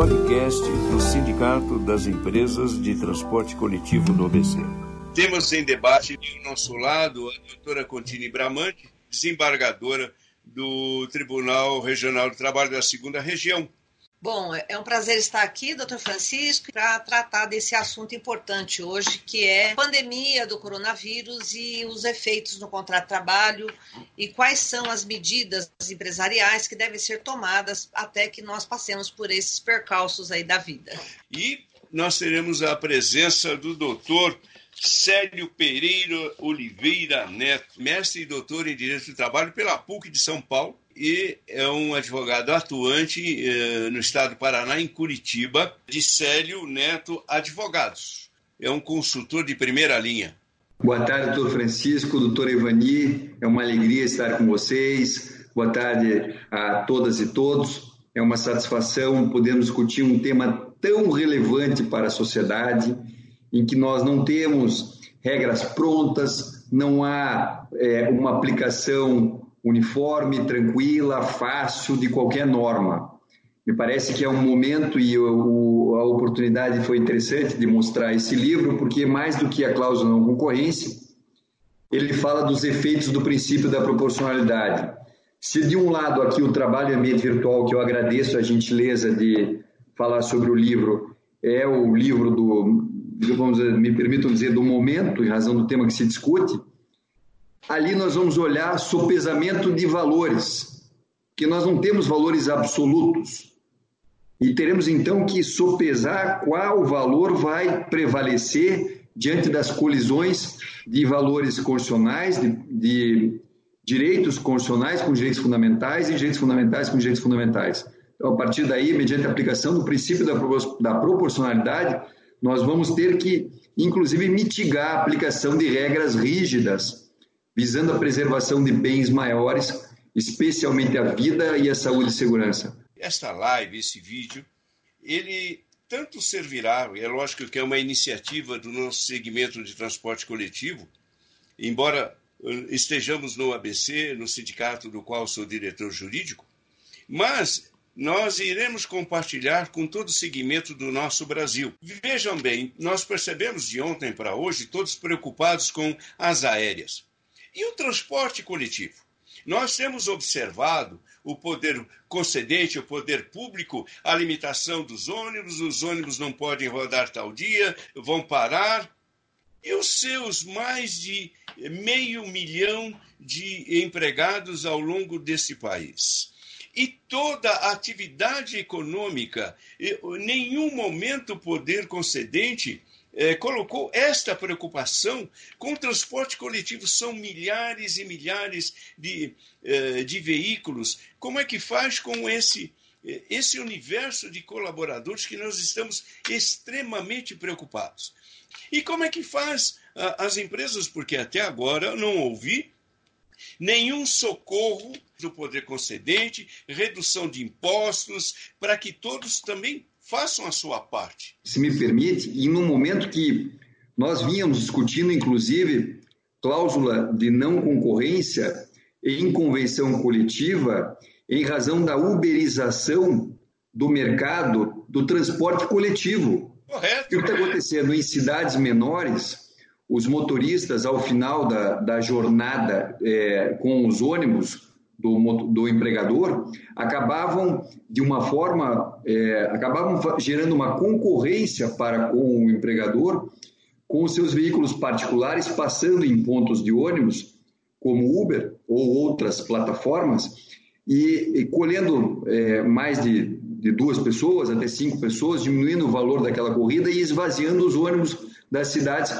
podcast do Sindicato das Empresas de Transporte Coletivo do ABC. Temos em debate ao nosso lado a doutora Contini Bramante, desembargadora do Tribunal Regional do Trabalho da Segunda Região. Bom, é um prazer estar aqui, doutor Francisco, para tratar desse assunto importante hoje, que é a pandemia do coronavírus e os efeitos no contrato de trabalho e quais são as medidas empresariais que devem ser tomadas até que nós passemos por esses percalços aí da vida. E nós teremos a presença do doutor Célio Pereira Oliveira Neto, mestre e doutor em Direito do Trabalho pela PUC de São Paulo e é um advogado atuante eh, no estado do Paraná, em Curitiba, de Célio Neto Advogados. É um consultor de primeira linha. Boa tarde, doutor Francisco, doutor Evani. É uma alegria estar com vocês. Boa tarde a todas e todos. É uma satisfação podermos discutir um tema tão relevante para a sociedade em que nós não temos regras prontas, não há é, uma aplicação uniforme, tranquila, fácil de qualquer norma. Me parece que é um momento e o, a oportunidade foi interessante de mostrar esse livro, porque mais do que a cláusula não concorrência, ele fala dos efeitos do princípio da proporcionalidade. Se de um lado aqui o trabalho em ambiente virtual, que eu agradeço a gentileza de falar sobre o livro, é o livro do vamos dizer, me permitam dizer, do momento, em razão do tema que se discute, ali nós vamos olhar sopesamento de valores, que nós não temos valores absolutos. E teremos então que sopesar qual valor vai prevalecer diante das colisões de valores constitucionais, de, de direitos constitucionais com direitos fundamentais e direitos fundamentais com direitos fundamentais. Então, a partir daí, mediante a aplicação do princípio da, da proporcionalidade, nós vamos ter que, inclusive, mitigar a aplicação de regras rígidas, visando a preservação de bens maiores, especialmente a vida e a saúde e segurança. Esta live, esse vídeo, ele tanto servirá, é lógico que é uma iniciativa do nosso segmento de transporte coletivo, embora eh, estejamos no ABC, no sindicato do qual sou diretor jurídico, mas nós iremos compartilhar com todo o segmento do nosso Brasil. Vejam bem, nós percebemos de ontem para hoje todos preocupados com as aéreas. E o transporte coletivo? Nós temos observado o poder concedente, o poder público, a limitação dos ônibus, os ônibus não podem rodar tal dia, vão parar. E os seus mais de meio milhão de empregados ao longo desse país e toda a atividade econômica, nenhum momento o poder concedente eh, colocou esta preocupação com o transporte coletivo. São milhares e milhares de, eh, de veículos. Como é que faz com esse, eh, esse universo de colaboradores que nós estamos extremamente preocupados? E como é que faz ah, as empresas? Porque até agora não ouvi nenhum socorro do poder concedente, redução de impostos, para que todos também façam a sua parte. Se me permite, e no momento que nós vínhamos discutindo, inclusive, cláusula de não concorrência em convenção coletiva, em razão da uberização do mercado do transporte coletivo. Correto. O que está acontecendo em cidades menores, os motoristas, ao final da, da jornada é, com os ônibus do, do empregador, acabavam, de uma forma, é, acabavam gerando uma concorrência para com o empregador, com os seus veículos particulares passando em pontos de ônibus, como Uber ou outras plataformas, e, e colhendo é, mais de, de duas pessoas, até cinco pessoas, diminuindo o valor daquela corrida e esvaziando os ônibus das cidades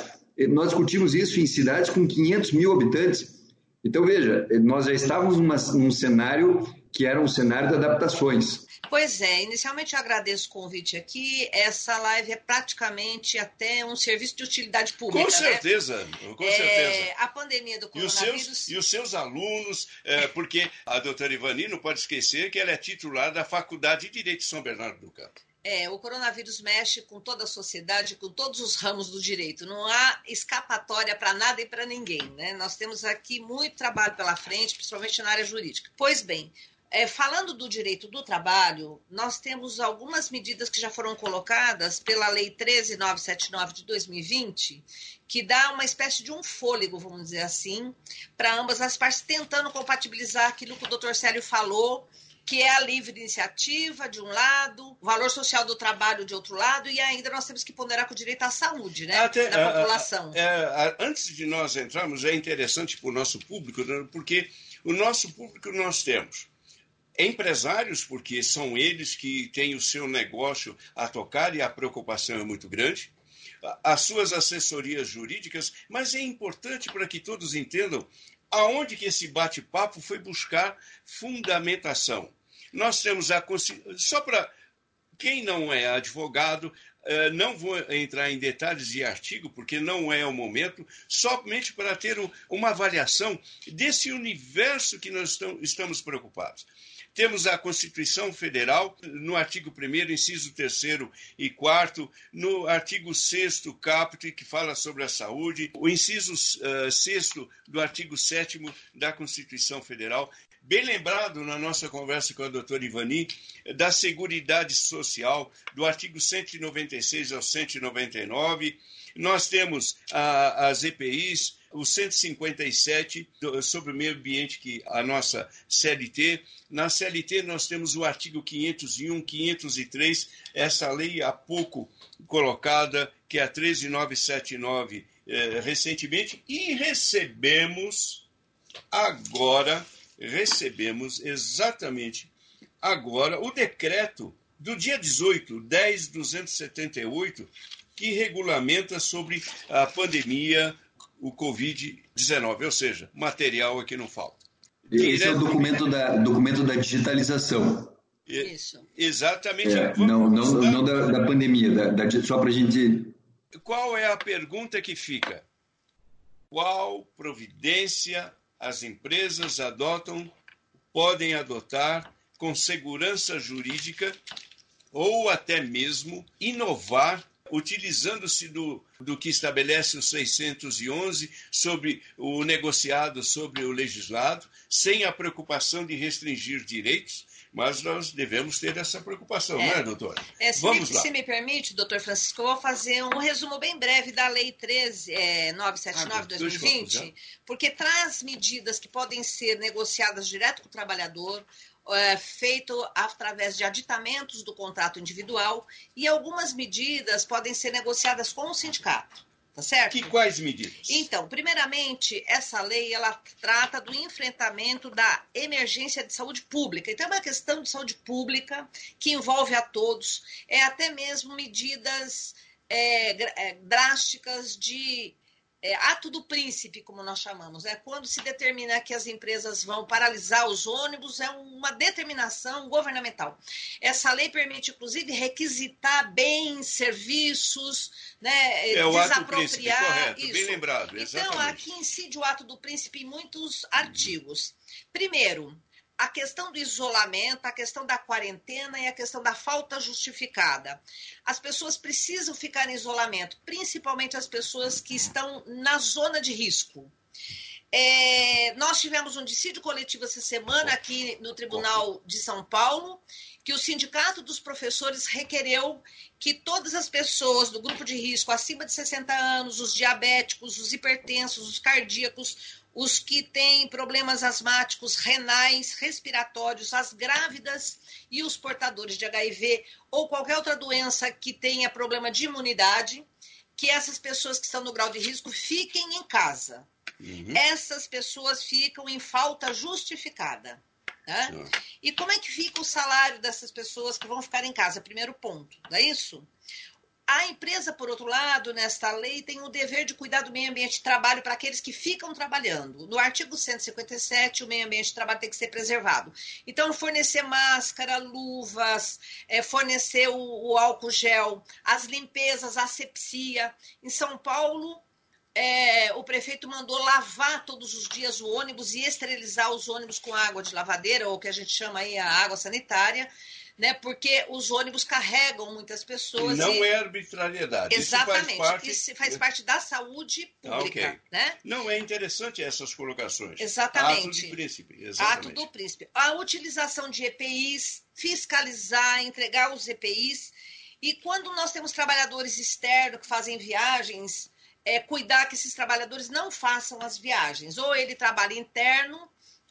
nós discutimos isso em cidades com 500 mil habitantes. Então, veja, nós já estávamos numa, num cenário que era um cenário de adaptações. Pois é, inicialmente eu agradeço o convite aqui. Essa live é praticamente até um serviço de utilidade pública. Com né? certeza, né? com é, certeza. A pandemia do coronavírus. E os seus, e os seus alunos, é, porque a doutora Ivani não pode esquecer que ela é titular da Faculdade de Direito de São Bernardo do Campo. É, o coronavírus mexe com toda a sociedade, com todos os ramos do direito. Não há escapatória para nada e para ninguém. Né? Nós temos aqui muito trabalho pela frente, principalmente na área jurídica. Pois bem, é, falando do direito do trabalho, nós temos algumas medidas que já foram colocadas pela Lei 13979 de 2020, que dá uma espécie de um fôlego, vamos dizer assim, para ambas as partes, tentando compatibilizar aquilo que o doutor Célio falou, que é a livre iniciativa, de um lado, o valor social do trabalho, de outro lado, e ainda nós temos que ponderar com o direito à saúde né, Até, da população. É, é, antes de nós entrarmos, é interessante para o nosso público, né, porque o nosso público nós temos empresários, porque são eles que têm o seu negócio a tocar e a preocupação é muito grande, as suas assessorias jurídicas, mas é importante para que todos entendam aonde que esse bate-papo foi buscar fundamentação. Nós temos a só para quem não é advogado, eh, não vou entrar em detalhes de artigo, porque não é o momento, somente para ter uma avaliação desse universo que nós estamos preocupados. Temos a Constituição Federal, no artigo 1, inciso 3 e 4, no artigo 6, caput, que fala sobre a saúde, o inciso uh, eh, 6 do artigo 7 da Constituição Federal. Bem lembrado na nossa conversa com a doutora Ivani, da Seguridade Social, do artigo 196 ao 199. Nós temos uh, as EPIs, o 157 sobre o meio ambiente, que a nossa CLT. Na CLT nós temos o artigo 501, 503, essa lei há pouco colocada, que é a 13979 eh, recentemente, e recebemos agora, recebemos exatamente agora o decreto do dia 18, 10.278, que regulamenta sobre a pandemia o Covid-19, ou seja, material é que não falta. Esse é o documento da, documento da digitalização. Isso. Exatamente. É, não, não, não da, da pandemia, da, da, só para a gente. Qual é a pergunta que fica? Qual providência as empresas adotam, podem adotar com segurança jurídica ou até mesmo inovar utilizando-se do, do que estabelece o 611 sobre o negociado sobre o legislado, sem a preocupação de restringir direitos, mas nós devemos ter essa preocupação, é. não é, doutor? É, se, Vamos me, lá. se me permite, doutor Francisco, eu vou fazer um resumo bem breve da Lei 13979 de 2020, porque traz medidas que podem ser negociadas direto com o trabalhador, é, feito através de aditamentos do contrato individual e algumas medidas podem ser negociadas com o sindicato. Tá certo? Que quais medidas? Então, primeiramente, essa lei ela trata do enfrentamento da emergência de saúde pública. Então, é uma questão de saúde pública que envolve a todos, é até mesmo medidas é, é drásticas de é, ato do príncipe, como nós chamamos, é quando se determina que as empresas vão paralisar os ônibus, é uma determinação governamental. Essa lei permite, inclusive, requisitar bens, serviços, né, é o ato do príncipe, correto, isso. bem lembrado. Exatamente. Então, aqui incide o ato do príncipe em muitos artigos. Primeiro, a questão do isolamento, a questão da quarentena e a questão da falta justificada. As pessoas precisam ficar em isolamento, principalmente as pessoas que estão na zona de risco. É, nós tivemos um dissídio coletivo essa semana aqui no Tribunal de São Paulo, que o Sindicato dos Professores requereu que todas as pessoas do grupo de risco acima de 60 anos, os diabéticos, os hipertensos, os cardíacos, os que têm problemas asmáticos, renais, respiratórios, as grávidas e os portadores de HIV ou qualquer outra doença que tenha problema de imunidade, que essas pessoas que estão no grau de risco fiquem em casa. Uhum. Essas pessoas ficam em falta justificada. Né? Uhum. E como é que fica o salário dessas pessoas que vão ficar em casa? Primeiro ponto, não é isso? A empresa, por outro lado, nesta lei, tem o dever de cuidar do meio ambiente de trabalho para aqueles que ficam trabalhando. No artigo 157, o meio ambiente de trabalho tem que ser preservado. Então, fornecer máscara, luvas, é, fornecer o, o álcool gel, as limpezas, a asepsia. Em São Paulo, é, o prefeito mandou lavar todos os dias o ônibus e esterilizar os ônibus com água de lavadeira, ou que a gente chama aí a água sanitária, né? Porque os ônibus carregam muitas pessoas. Não e... é arbitrariedade. Exatamente. Isso faz parte, Isso faz parte da saúde Ah, pública, ok. né? Não é interessante essas colocações. Exatamente. Ato de príncipe. Exatamente. Ato do príncipe. A utilização de EPIs, fiscalizar, entregar os EPIs. E quando nós temos trabalhadores externos que fazem viagens, é, cuidar que esses trabalhadores não façam as viagens. Ou ele trabalha interno,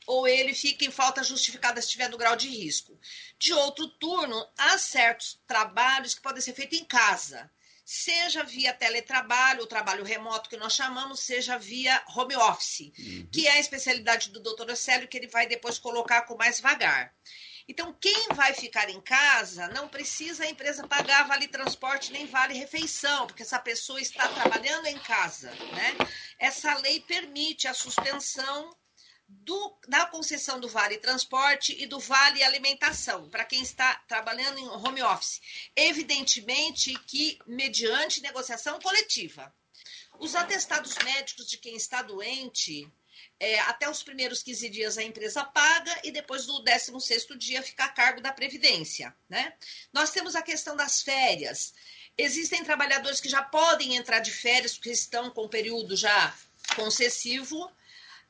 ou ele fica em falta justificada se estiver no grau de risco. De outro turno, há certos trabalhos que podem ser feitos em casa, seja via teletrabalho, o trabalho remoto que nós chamamos, seja via home office, que é a especialidade do doutor Océlio, que ele vai depois colocar com mais vagar. Então, quem vai ficar em casa não precisa a empresa pagar vale transporte nem vale refeição, porque essa pessoa está trabalhando em casa. Né? Essa lei permite a suspensão do, da concessão do vale transporte e do vale alimentação para quem está trabalhando em home office. Evidentemente que mediante negociação coletiva. Os atestados médicos de quem está doente é, até os primeiros 15 dias a empresa paga e depois do 16º dia fica a cargo da Previdência. Né? Nós temos a questão das férias. Existem trabalhadores que já podem entrar de férias porque estão com o período já concessivo.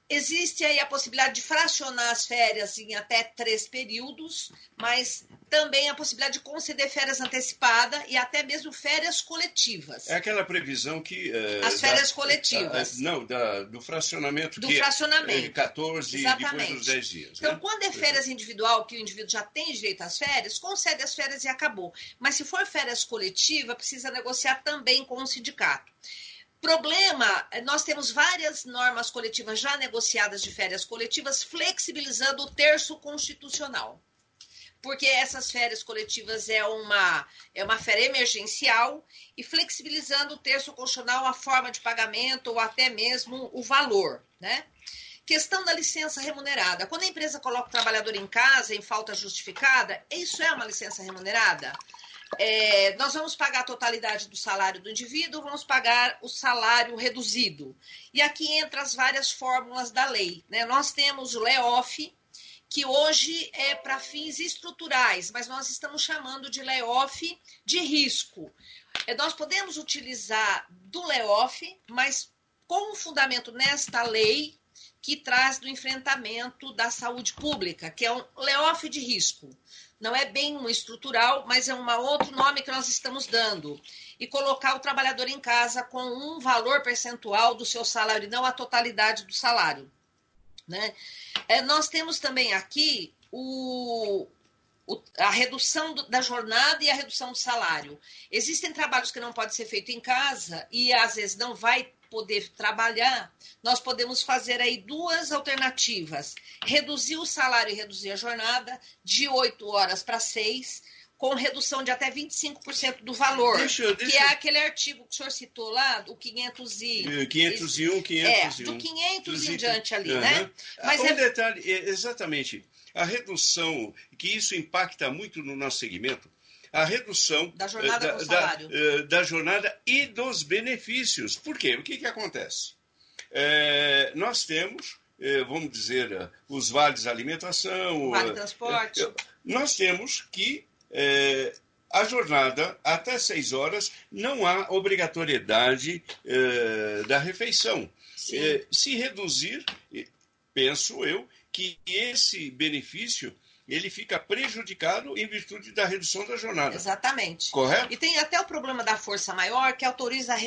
Existe aí a possibilidade de fracionar as férias em até três períodos, mas também a possibilidade de conceder férias antecipadas e até mesmo férias coletivas. É aquela previsão que. eh, As férias coletivas. ah, não, da- do fracionamento. Do que é, fracionamento. eh, 14 e depois dos 10 dias. Então, né? quando é férias individual, que o indivíduo já tem direito às férias, concede as férias e acabou. Mas se for férias coletiva, precisa negociar também com o sindicato. Problema, eh, nós temos várias normas coletivas já negociadas de férias coletivas, flexibilizando o terço constitucional. Porque essas férias coletivas é uma, é uma férias emergencial e flexibilizando o terço constitucional a forma de pagamento ou até mesmo o valor, né? Questão da licença remunerada. Quando a empresa coloca o trabalhador em casa em falta justificada, isso é uma licença remunerada? É, nós vamos pagar a totalidade do salário do indivíduo, vamos pagar o salário reduzido. E aqui entra as várias fórmulas da lei. Né? Nós temos o layoff, que hoje é para fins estruturais, mas nós estamos chamando de layoff de risco. É, nós podemos utilizar do layoff, mas com o fundamento nesta lei que traz do enfrentamento da saúde pública, que é um layoff de risco. Não é bem um estrutural, mas é um outro nome que nós estamos dando. E colocar o trabalhador em casa com um valor percentual do seu salário, e não a totalidade do salário. Né? É, nós temos também aqui o, o- a redução do- da jornada e a redução do salário. Existem trabalhos que não podem ser feitos em casa e às vezes não vai poder trabalhar. Nós podemos fazer aí duas alternativas: reduzir o salário e reduzir a jornada de 8 horas para 6, com redução de até 25% do valor. Deixa eu- Que deixa é aquele artigo que o senhor citou lá, o 500 e... Eh, 501, 501. É, do 500 em diante ali, Aham. né? Mas um é- detalhe, é, exatamente, a redução, que isso impacta muito no nosso segmento, a redução Da jornada eh, com da, salário. eh, da jornada e dos benefícios. Por quê? O que, que acontece? Eh, nós temos, vamos dizer, os vales alimentação. Vale transporte. nós temos que eh, a jornada até seis horas não há obrigatoriedade eh, da refeição. Eh, se reduzir, penso eu, que esse benefício ele fica prejudicado em virtude da redução da jornada. Exatamente. Correto? E tem até o problema da força maior, que autoriza a,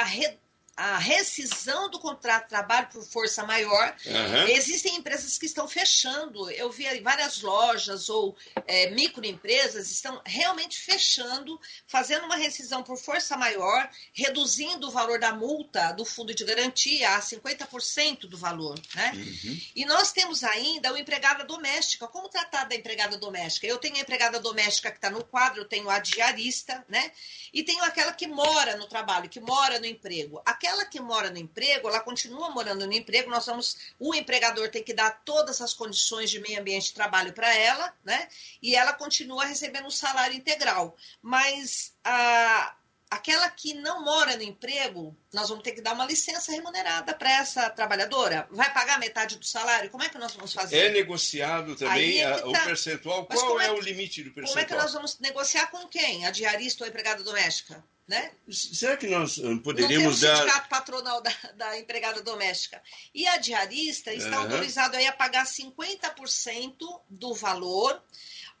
a re- a rescisão do contrato de trabalho por força maior. Aham. Existem empresas que estão fechando. Eu vi várias lojas ou é, microempresas estão realmente fechando, fazendo uma rescisão por força maior, reduzindo o valor da multa do fundo de garantia a 50% do valor. Né? Uhum. E nós temos ainda o empregada doméstica. Como tratar da empregada doméstica? Eu tenho a empregada doméstica que está no quadro, eu tenho a diarista, né? E tenho aquela que mora no trabalho, que mora no emprego. Aquela que mora no emprego, ela continua morando no emprego. Nós vamos, o empregador tem que dar todas as condições de meio ambiente de trabalho para ela, né? E ela continua recebendo o salário integral. Mas a aquela que não mora no emprego, nós vamos ter que dar uma licença remunerada para essa trabalhadora. Vai pagar metade do salário? Como é que nós vamos fazer? É negociado também é tá. o percentual? Mas Qual é, é, o limite do percentual? Como é que nós vamos negociar com quem? A diarista ou a empregada doméstica? Né? Será que nós poderíamos dar... o sindicato patronal da, da, empregada doméstica. E a diarista está uhum. autorizado aí a pagar 50% do valor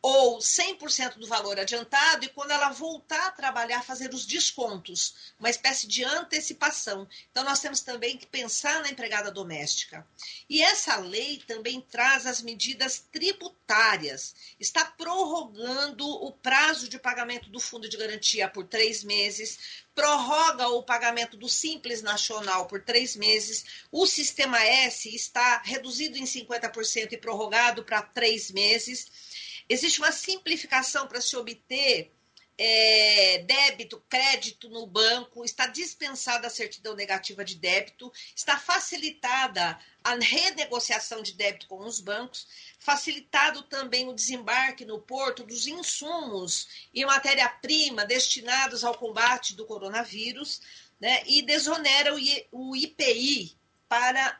ou 100% do valor adiantado e quando ela voltar a trabalhar fazer os descontos, uma espécie de antecipação. Então nós temos também que pensar na empregada doméstica. E essa lei também traz as medidas tributárias. Está prorrogando o prazo de pagamento do fundo de garantia por três meses, prorroga o pagamento do Simples Nacional por três meses. O Sistema S está reduzido em 50% e prorrogado para três meses Existe uma simplificação para se obter é, débito, crédito no banco, está dispensada a certidão negativa de débito, está facilitada a renegociação de débito com os bancos, facilitado também o desembarque no porto dos insumos e matéria-prima destinados ao combate do coronavírus, né, e desonera o IPI para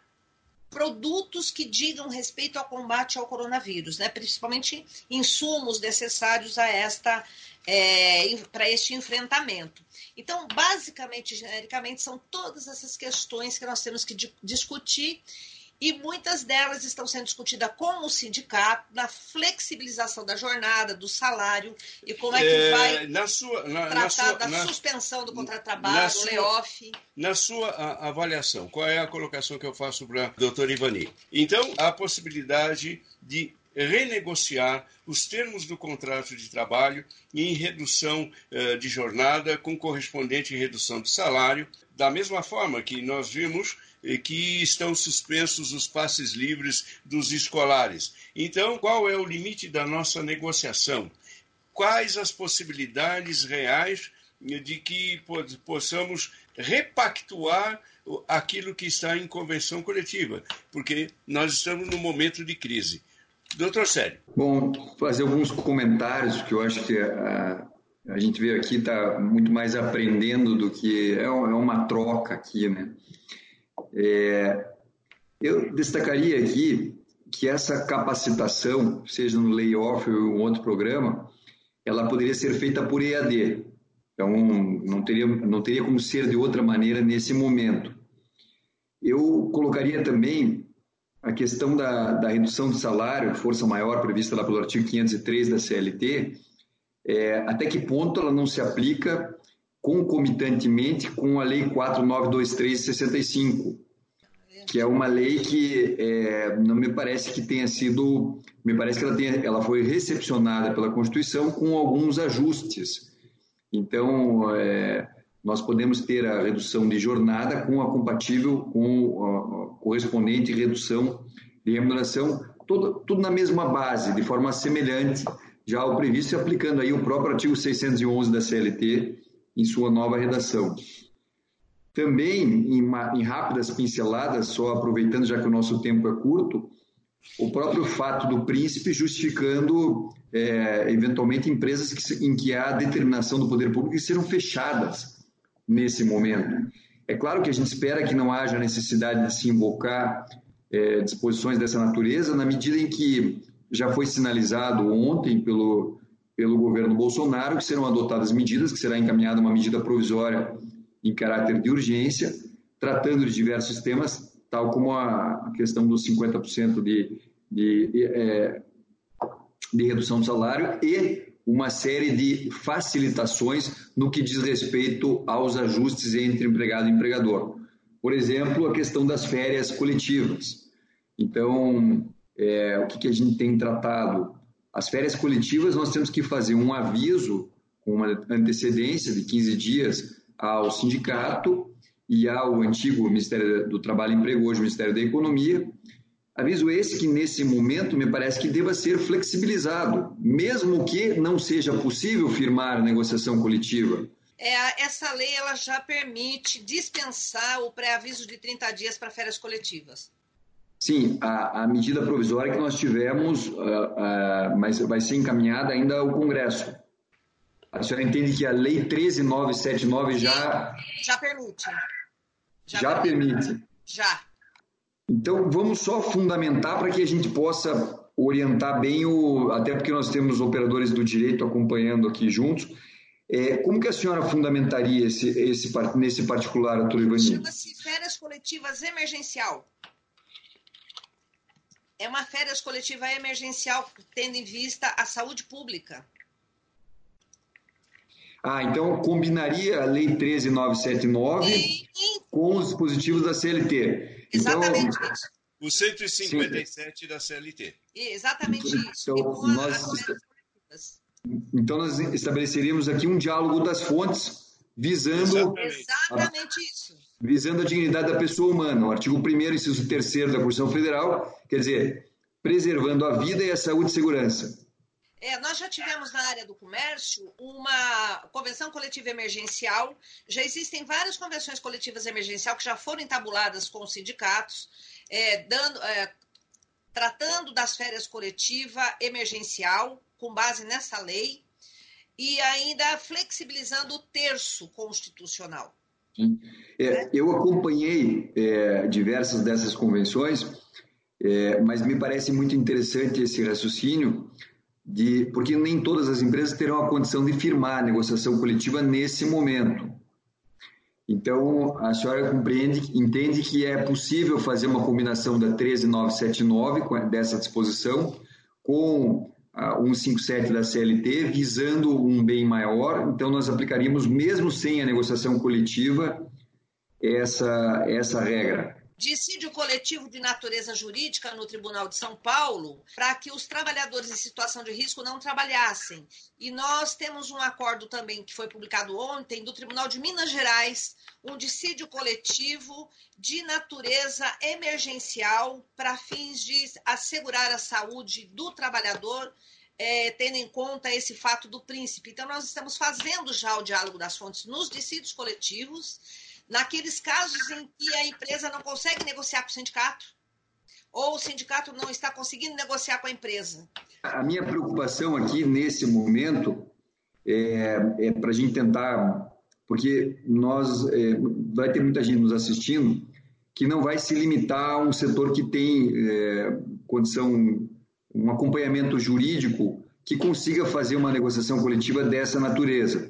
produtos que digam respeito ao combate ao coronavírus, né? principalmente insumos necessários a esta é, para este enfrentamento. Então, basicamente, genericamente, são todas essas questões que nós temos que discutir e muitas delas estão sendo discutidas com o sindicato, na flexibilização da jornada, do salário, e como é que é, vai na sua, na, tratar na sua, da na, suspensão do contrato de trabalho, do layoff. Na sua avaliação, qual é a colocação que eu faço para o doutor Ivani? Então, a possibilidade de renegociar os termos do contrato de trabalho em redução uh, de jornada com correspondente redução de salário, da mesma forma que nós vimos que estão suspensos os passes livres dos escolares. Então, qual é o limite da nossa negociação? Quais as possibilidades reais de que possamos repactuar aquilo que está em convenção coletiva? Porque nós estamos num momento de crise. Doutor Sérgio. Bom, fazer alguns comentários que eu acho que a, a gente veio aqui está muito mais aprendendo do que é, é uma troca aqui, né? É, eu destacaria aqui que essa capacitação, seja no layoff ou em outro programa, ela poderia ser feita por EAD. Então, não teria, não teria como ser de outra maneira nesse momento. Eu colocaria também a questão da, da redução de salário, força maior prevista lá pelo artigo 503 da CLT, é, até que ponto ela não se aplica concomitantemente com a Lei 4923 de 65, que é uma lei que é, não me parece que tenha sido, me parece que ela, tenha, ela foi recepcionada pela Constituição com alguns ajustes. Então, é, nós podemos ter a redução de jornada com a compatível com a, correspondente redução de remuneração, tudo, tudo na mesma base, de forma semelhante já ao previsto aplicando aí o próprio artigo 611 da CLT, em sua nova redação. Também, em, uma, em rápidas pinceladas, só aproveitando já que o nosso tempo é curto, o próprio fato do príncipe justificando é, eventualmente empresas que, em que há determinação do poder público que serão fechadas nesse momento. É claro que a gente espera que não haja necessidade de se invocar é, disposições dessa natureza, na medida em que já foi sinalizado ontem pelo pelo governo Bolsonaro, que serão adotadas medidas, que será encaminhada uma medida provisória em caráter de urgência, tratando de diversos temas, tal como a questão dos 50% de, de, é, de redução do salário e uma série de facilitações no que diz respeito aos ajustes entre empregado e empregador. Por exemplo, a questão das férias coletivas. Então, é, o que, que a gente tem tratado? As férias coletivas, nós temos que fazer um aviso com uma antecedência de 15 dias ao sindicato e ao antigo Ministério do Trabalho e Emprego, hoje Ministério da Economia. Aviso esse que, nesse momento, me parece que deva ser flexibilizado, mesmo que não seja possível firmar negociação coletiva. É, essa lei ela já permite dispensar o pré-aviso de 30 dias para férias coletivas. Sim, a, a, medida provisória que nós tivemos, uh, uh, mas vai ser encaminhada ainda ao Congresso. A senhora entende que a Lei 13979 já. Já permite. Já, já permite. permite. Já. Então, vamos só fundamentar para que a gente possa orientar bem o. Até porque nós temos operadores do direito acompanhando aqui juntos. É, como que a senhora fundamentaria esse, esse, nesse particular, doutor Ivani? Chama-se férias coletivas emergencial. É uma férias coletiva emergencial tendo em vista a saúde pública. Ah, então combinaria a Lei 13979 Sim. com os dispositivos da CLT. Então, Exatamente então, isso. O 157 Sim. da CLT. Exatamente isso. Então, nós, então nós estabeleceríamos aqui um diálogo das fontes visando Exatamente a, isso. Visando a dignidade da pessoa humana. O artigo 1 inciso 3 da Constituição Federal, quer dizer, preservando a vida e a saúde e segurança. É, nós já tivemos na área do comércio uma convenção coletiva emergencial. Já existem várias convenções coletivas emergencial que já foram entabuladas com os sindicatos, é, dando, é, tratando das férias coletiva emergencial, com base nessa lei, e ainda flexibilizando o terço constitucional. É, eu acompanhei é, diversas dessas convenções, é, mas me parece muito interessante esse raciocínio de porque nem todas as empresas terão a condição de firmar a negociação coletiva nesse momento. Então, a senhora compreende, entende que é possível fazer uma combinação da 13979 dessa disposição com 157 da CLT, visando um bem maior. Então, nós aplicaríamos, mesmo sem a negociação coletiva, essa, essa regra dissídio coletivo de natureza jurídica no Tribunal de São Paulo para que os trabalhadores em situação de risco não trabalhassem. E nós temos um acordo também que foi publicado ontem do Tribunal de Minas Gerais, um dissídio coletivo de natureza emergencial para fins de assegurar a saúde do trabalhador. É, tendo em conta esse fato do príncipe. Então, nós estamos fazendo já o diálogo das fontes nos dissídios coletivos naqueles casos em que a empresa não consegue negociar com o sindicato, ou o sindicato não está conseguindo negociar com a empresa. A minha preocupação aqui nesse momento é, é para a gente tentar, porque nós é, vai ter muita gente nos assistindo que não vai se limitar a um setor que tem é, condição, um acompanhamento jurídico que consiga fazer uma negociação coletiva dessa natureza.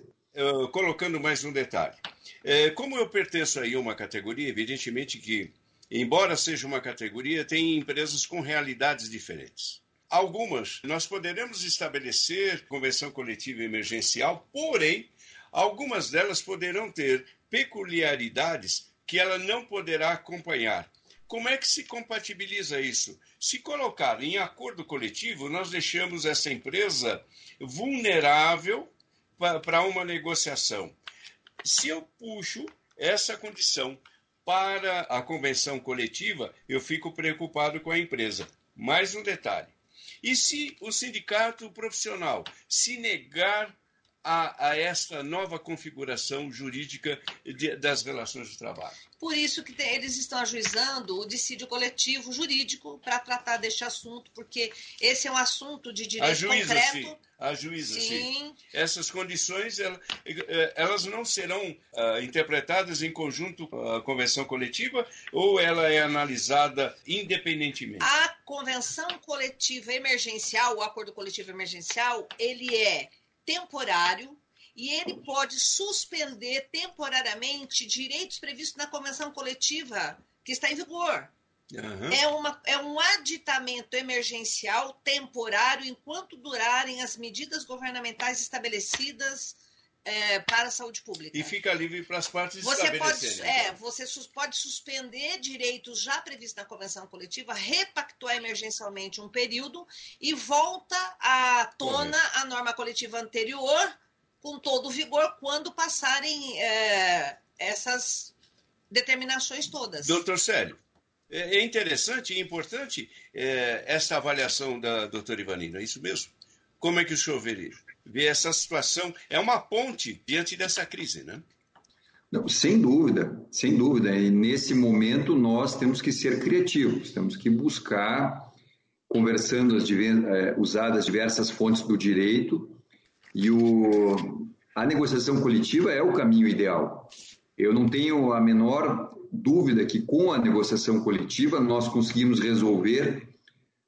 Colocando mais um detalhe. É, como eu pertenço aí a uma categoria, evidentemente que, embora seja uma categoria, tem empresas com realidades diferentes. Algumas nós poderemos estabelecer convenção coletiva emergencial, porém, algumas delas poderão ter peculiaridades que ela não poderá acompanhar. Como é que se compatibiliza isso? Se colocar em acordo coletivo, nós deixamos essa empresa vulnerável para uma negociação. Se eu puxo essa condição para a convenção coletiva, eu fico preocupado com a empresa. Mais um detalhe. E se o sindicato profissional se negar a, a esta nova configuração jurídica de, das relações de trabalho? Por isso que eles estão ajuizando o dissídio coletivo jurídico para tratar deste assunto, porque esse é um assunto de direito Ajuiza, concreto. Sim. A juíza, sim. sim. Essas condições eh, elas não serão uh, interpretadas em conjunto com a convenção coletiva ou ela é analisada independentemente? A convenção coletiva emergencial, o acordo coletivo emergencial, ele é temporário, e ele pode suspender temporariamente direitos previstos na convenção coletiva que está em vigor. Uhum. É, uma, é um aditamento emergencial temporário enquanto durarem as medidas governamentais estabelecidas é, para a saúde pública. E fica livre para as partes você pode, é, então. você pode suspender direitos já previstos na convenção coletiva, repactuar emergencialmente um período e volta à tona Correto. a norma coletiva anterior com todo o vigor quando passarem é, essas determinações todas. Doutor Célio, é, é interessante e importante é, essa avaliação da doutora Ivanina, é isso mesmo? Como é que o senhor vê, vê essa situação? É uma ponte diante dessa crise, né? Não, sem dúvida, sem dúvida. E nesse momento nós temos que ser criativos, temos que buscar, conversando, as, é, usar as diversas fontes do direito, e o, a negociação coletiva é o caminho ideal. Eu não tenho a menor dúvida que com a negociação coletiva nós conseguimos resolver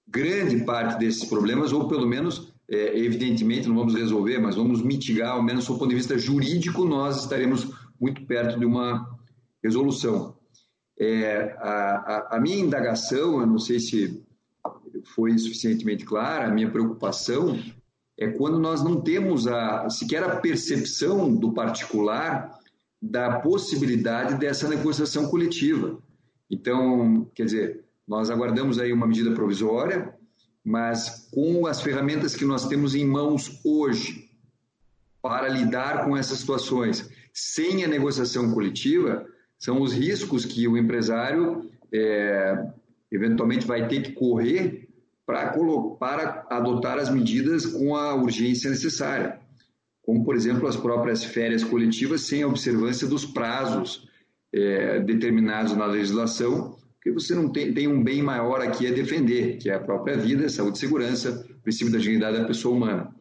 grande parte desses problemas, ou pelo menos, é, evidentemente, não vamos resolver, mas vamos mitigar, ao menos do ponto de vista jurídico, nós estaremos muito perto de uma resolução. É, a, a, a minha indagação, eu não sei se foi suficientemente clara, a minha preocupação é quando nós não temos a, sequer a percepção do particular da possibilidade dessa negociação coletiva. Então, quer dizer, nós aguardamos aí uma medida provisória, mas com as ferramentas que nós temos em mãos hoje para lidar com essas situações, sem a negociação coletiva, são os riscos que o empresário é, eventualmente vai ter que correr para, para adotar as medidas com a urgência necessária, como, por exemplo, as próprias férias coletivas sem a observância dos prazos é, determinados na legislação, porque você não tem, tem um bem maior aqui a defender, que é a própria vida, saúde e segurança, princípio da dignidade da pessoa humana.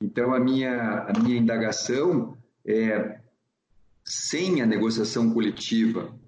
Então, a minha, a minha indagação é, sem a negociação coletiva,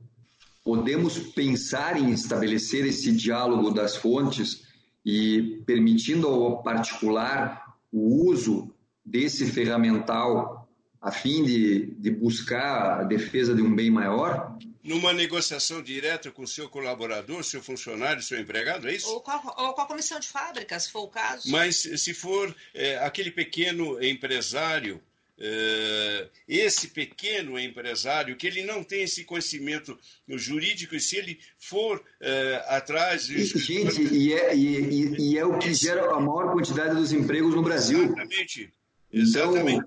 podemos pensar em estabelecer esse diálogo das fontes e permitindo ao particular o uso desse ferramental a fim de, de buscar a defesa de um bem maior? Numa negociação direta com o seu colaborador, seu funcionário, seu empregado, é isso? Ou com a, ou com a comissão de fábrica, se for o caso. Mas se for é, aquele pequeno empresário Uh, esse pequeno empresário que ele não tem esse conhecimento jurídico e se ele for uh, atrás de... gente e é, e, e, é o que gera a maior quantidade dos empregos no Brasil exatamente exatamente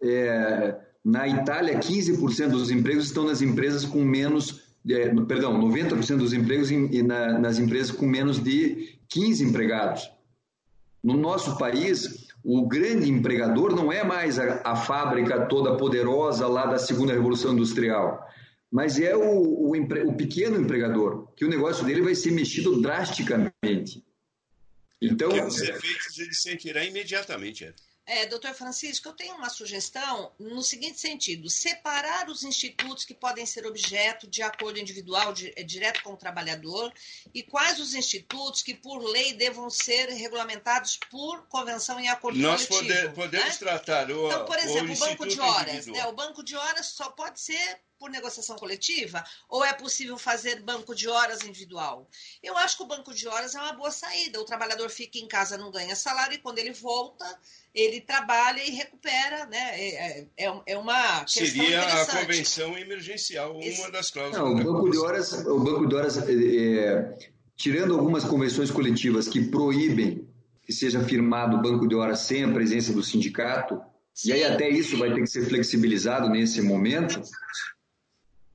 então, é, na Itália 15% dos empregos estão nas empresas com menos é, perdão 90% dos empregos em, na, nas empresas com menos de 15 empregados no nosso país o grande empregador não é mais a, a fábrica toda poderosa lá da segunda revolução industrial, mas é o, o, empre, o pequeno empregador, que o negócio dele vai ser mexido drasticamente. Então, os efeitos ele sentirá imediatamente. É. É, doutor Francisco, eu tenho uma sugestão no seguinte sentido: separar os institutos que podem ser objeto de acordo individual de, é, direto com o trabalhador e quais os institutos que, por lei, devam ser regulamentados por convenção e acordo Nós coletivo. Nós pode, podemos né? tratar o Então, por exemplo, o, o banco de horas. Né? O banco de horas só pode ser por negociação coletiva ou é possível fazer banco de horas individual? Eu acho que o banco de horas é uma boa saída. O trabalhador fica em casa, não ganha salário e quando ele volta, ele trabalha e recupera, né? É, é, é uma Seria a convenção emergencial, uma Esse... das cláusulas. Não, o banco de horas, o banco de horas é, tirando algumas convenções coletivas que proíbem que seja firmado o banco de horas sem a presença do sindicato, Sim. e aí até isso vai ter que ser flexibilizado nesse momento.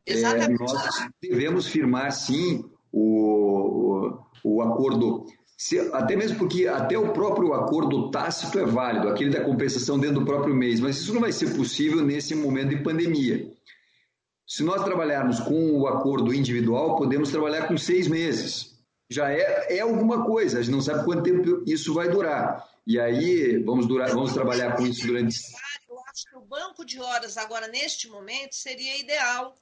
É, nós devemos firmar sim o, o, o acordo se, até mesmo porque até o próprio acordo tácito é válido, aquele da compensação dentro do próprio mês, mas isso não vai ser possível nesse momento de pandemia. Se nós trabalharmos com o acordo individual, podemos trabalhar com seis meses. Já é, é alguma coisa, a gente não sabe quanto tempo isso vai durar. E aí vamos, durar, vamos trabalhar com isso durante. Eu acho que o banco de horas agora, neste momento, seria ideal.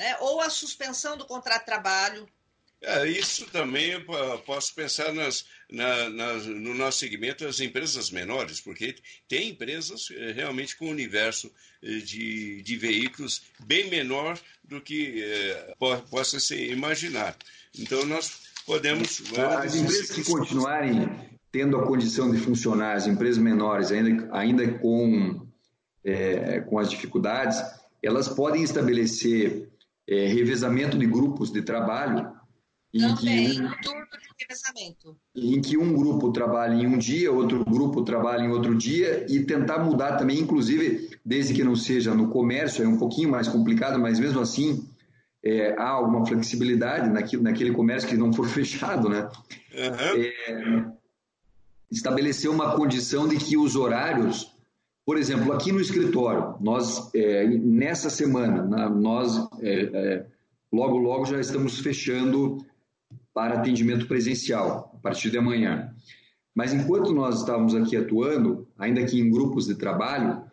Né? Ou a suspensão do contrato de trabalho, é, isso também eu posso pensar nas, na, nas, no nosso segmento as empresas menores, porque tem empresas eh, realmente com um universo eh, de, de veículos bem menor do que é, possa se imaginar. Então, nós podemos. As empresas que continuarem tendo a condição de funcionar, as empresas menores, ainda, ainda com, é, com as dificuldades, elas podem estabelecer é, revezamento de grupos de trabalho em Também, que, um, turno de revezamento. Em que um grupo trabalha em um dia, outro grupo trabalha em outro dia, e tentar mudar também, inclusive, desde que não seja no comércio, é um pouquinho mais complicado, mas mesmo assim é, há alguma flexibilidade naquilo, naquele comércio que não for fechado, né? Uhum. É, estabelecer uma condição de que os horários, por exemplo, aqui no escritório, nós, é, nessa semana, na, nós, é, é, logo, logo já estamos fechando para atendimento presencial, a partir de amanhã. Mas enquanto nós estávamos aqui atuando, ainda que em grupos de trabalho,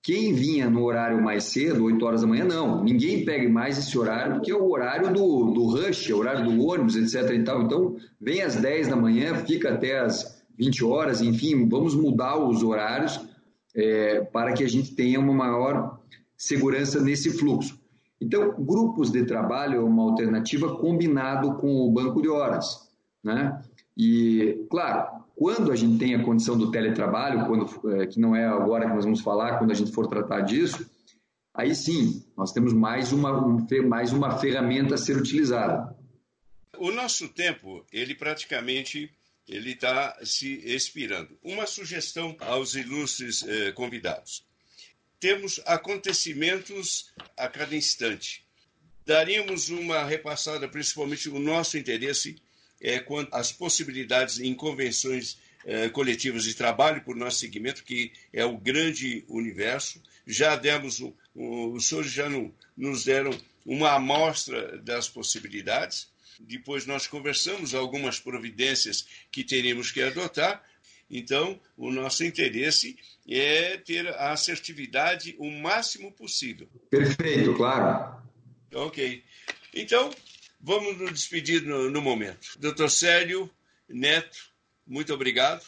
Quem vinha no horário mais cedo, 8 horas da manhã, não. Ninguém pega mais esse horário, porque é o horário do, do rush, é o horário do ônibus, etc. E tal. Então, vem às 10 da manhã, fica até às 20 horas, enfim, vamos mudar os horários é, para que a gente tenha uma maior segurança nesse fluxo. Então, grupos de trabalho é uma alternativa combinado com o banco de horas, né? E, claro, quando a gente tem a condição do teletrabalho, quando, é, que não é agora que nós vamos falar, quando a gente for tratar disso, aí sim, nós temos mais uma, mais uma ferramenta a ser utilizada. O nosso tempo, ele praticamente ele está se expirando. Uma sugestão aos ilustres eh, convidados. Temos acontecimentos a cada instante. Daríamos uma repassada, principalmente o nosso interesse é, quanto às possibilidades em convenções é, coletivas de trabalho por nosso segmento, que é o grande universo. Já demos, um, um, os senhores já no, nos deram uma amostra das possibilidades. Depois nós conversamos algumas providências que teríamos que adotar. Então, o nosso interesse é ter a assertividade o máximo possível. Perfeito, claro. Ok. Então, Vamos nos despedir no, no momento. Doutor Célio Neto, muito obrigado.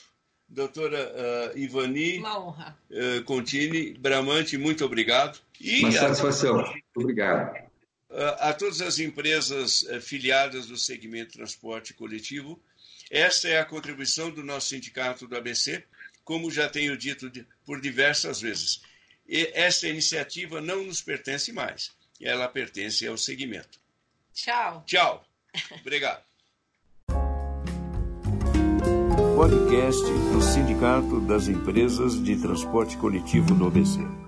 Doutora uh, Ivani Uma honra. Uh, Contini, Bramante, muito obrigado. E Uma satisfação. A, obrigado. Uh, a todas as empresas filiadas do segmento transporte coletivo, esta é a contribuição do nosso sindicato do ABC, como já tenho dito por diversas vezes. E esta iniciativa não nos pertence mais, ela pertence ao segmento. Tchau. Tchau. Obrigado. Podcast do Sindicato das Empresas de Transporte Coletivo do ABC.